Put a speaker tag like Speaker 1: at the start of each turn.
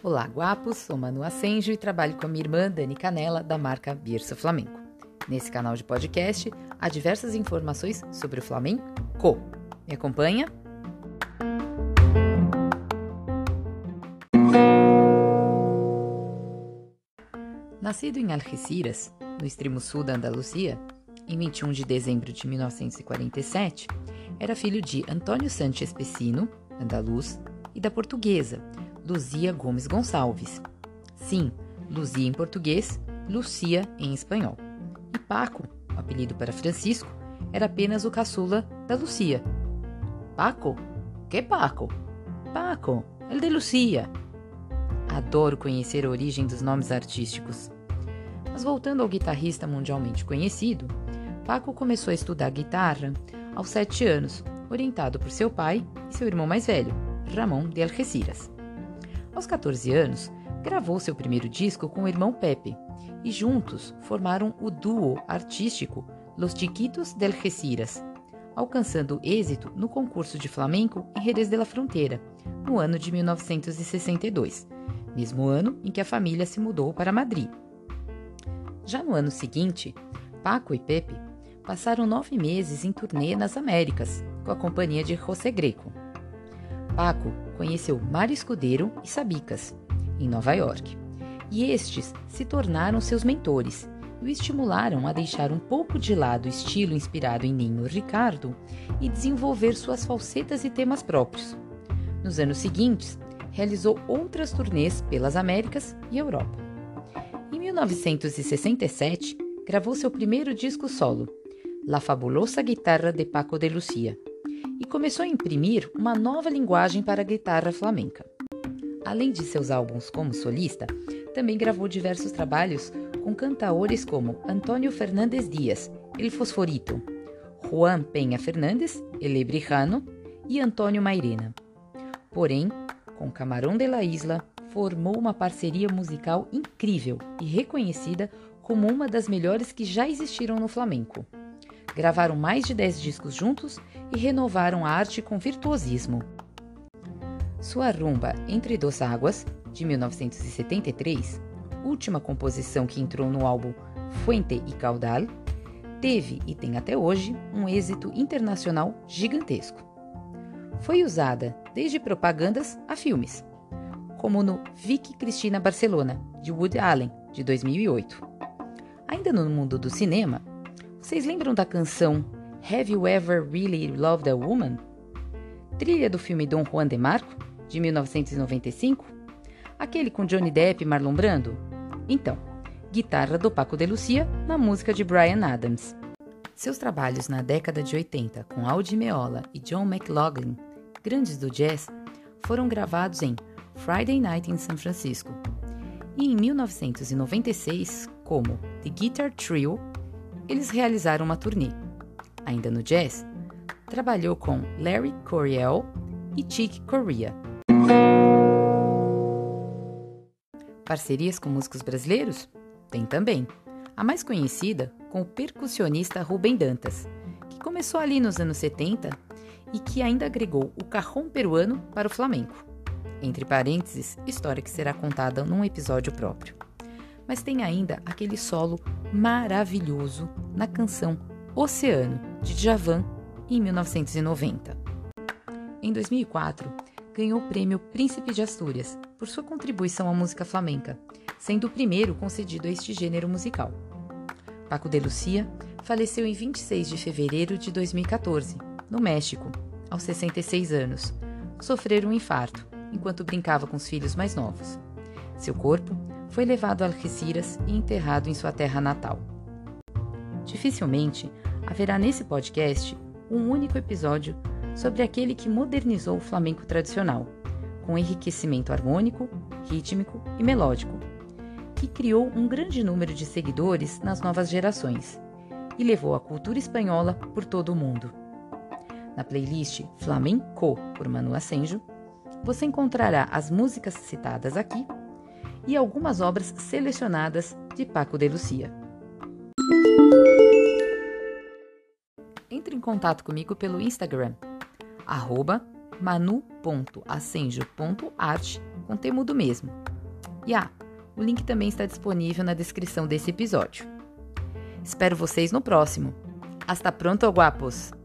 Speaker 1: Olá, guapos! Sou Manu Ascenjo e trabalho com a minha irmã Dani Canela, da marca Birsa Flamenco. Nesse canal de podcast, há diversas informações sobre o flamenco. Me acompanha? Nascido em Algeciras, no extremo sul da Andaluzia, em 21 de dezembro de 1947, era filho de Antônio Sanches Pessino, andaluz, e da portuguesa, Luzia Gomes Gonçalves. Sim, Luzia em português, Lucia em espanhol. E Paco, o apelido para Francisco, era apenas o caçula da Lucia. Paco? Que Paco? Paco, el de Lucia. Adoro conhecer a origem dos nomes artísticos. Mas voltando ao guitarrista mundialmente conhecido, Paco começou a estudar guitarra aos sete anos, orientado por seu pai e seu irmão mais velho, Ramon de Algeciras. Aos 14 anos, gravou seu primeiro disco com o irmão Pepe e juntos formaram o duo artístico Los Chiquitos de Algeciras, alcançando êxito no concurso de flamenco em Jerez de la Frontera, no ano de 1962, mesmo ano em que a família se mudou para Madrid. Já no ano seguinte, Paco e Pepe passaram nove meses em turnê nas Américas, com a companhia de José Greco. Paco conheceu Mário Escudeiro e Sabicas, em Nova York, e estes se tornaram seus mentores e o estimularam a deixar um pouco de lado o estilo inspirado em Ninho Ricardo e desenvolver suas falsetas e temas próprios. Nos anos seguintes, realizou outras turnês pelas Américas e Europa. Em 1967, gravou seu primeiro disco solo, La Fabulosa Guitarra de Paco de Lucia, e começou a imprimir uma nova linguagem para a guitarra flamenca. Além de seus álbuns como solista, também gravou diversos trabalhos com cantaores como Antônio Fernandes Dias, El Fosforito, Juan Penha Fernandes, El Ebrijano e Antônio Mairena. Porém, com Camarão de la Isla, formou uma parceria musical incrível e reconhecida como uma das melhores que já existiram no flamenco. Gravaram mais de 10 discos juntos e renovaram a arte com virtuosismo. Sua rumba Entre Duas Águas, de 1973, última composição que entrou no álbum Fuente e Caudal, teve e tem até hoje um êxito internacional gigantesco. Foi usada desde propagandas a filmes, como no Vicky Cristina Barcelona, de Woody Allen, de 2008. Ainda no mundo do cinema, vocês lembram da canção Have You Ever Really Loved a Woman? Trilha do filme Dom Juan de Marco, de 1995? Aquele com Johnny Depp e Marlon Brando? Então, guitarra do Paco de Lucia na música de Brian Adams. Seus trabalhos na década de 80 com Aldi Meola e John McLaughlin, grandes do jazz, foram gravados em Friday Night in San Francisco. E em 1996, como The Guitar Trio, eles realizaram uma turnê. Ainda no jazz, trabalhou com Larry Coryell e Chick Corea. Parcerias com músicos brasileiros? Tem também. A mais conhecida com o percussionista Rubem Dantas, que começou ali nos anos 70 e que ainda agregou o carrom peruano para o flamenco. Entre parênteses, história que será contada num episódio próprio. Mas tem ainda aquele solo maravilhoso na canção Oceano, de Djavan, em 1990. Em 2004, ganhou o prêmio Príncipe de Astúrias por sua contribuição à música flamenca, sendo o primeiro concedido a este gênero musical. Paco de Lucia faleceu em 26 de fevereiro de 2014, no México, aos 66 anos. Sofreu um infarto enquanto brincava com os filhos mais novos. Seu corpo foi levado a Algeciras e enterrado em sua terra natal. Dificilmente haverá nesse podcast um único episódio sobre aquele que modernizou o flamenco tradicional, com enriquecimento harmônico, rítmico e melódico, que criou um grande número de seguidores nas novas gerações e levou a cultura espanhola por todo o mundo. Na playlist Flamenco por Manu Ascenjo, você encontrará as músicas citadas aqui e algumas obras selecionadas de Paco de Lucia. Entre em contato comigo pelo Instagram, arroba manu.acenjo.arte, com temudo mesmo E ah, o link também está disponível na descrição desse episódio. Espero vocês no próximo. Hasta pronto, guapos!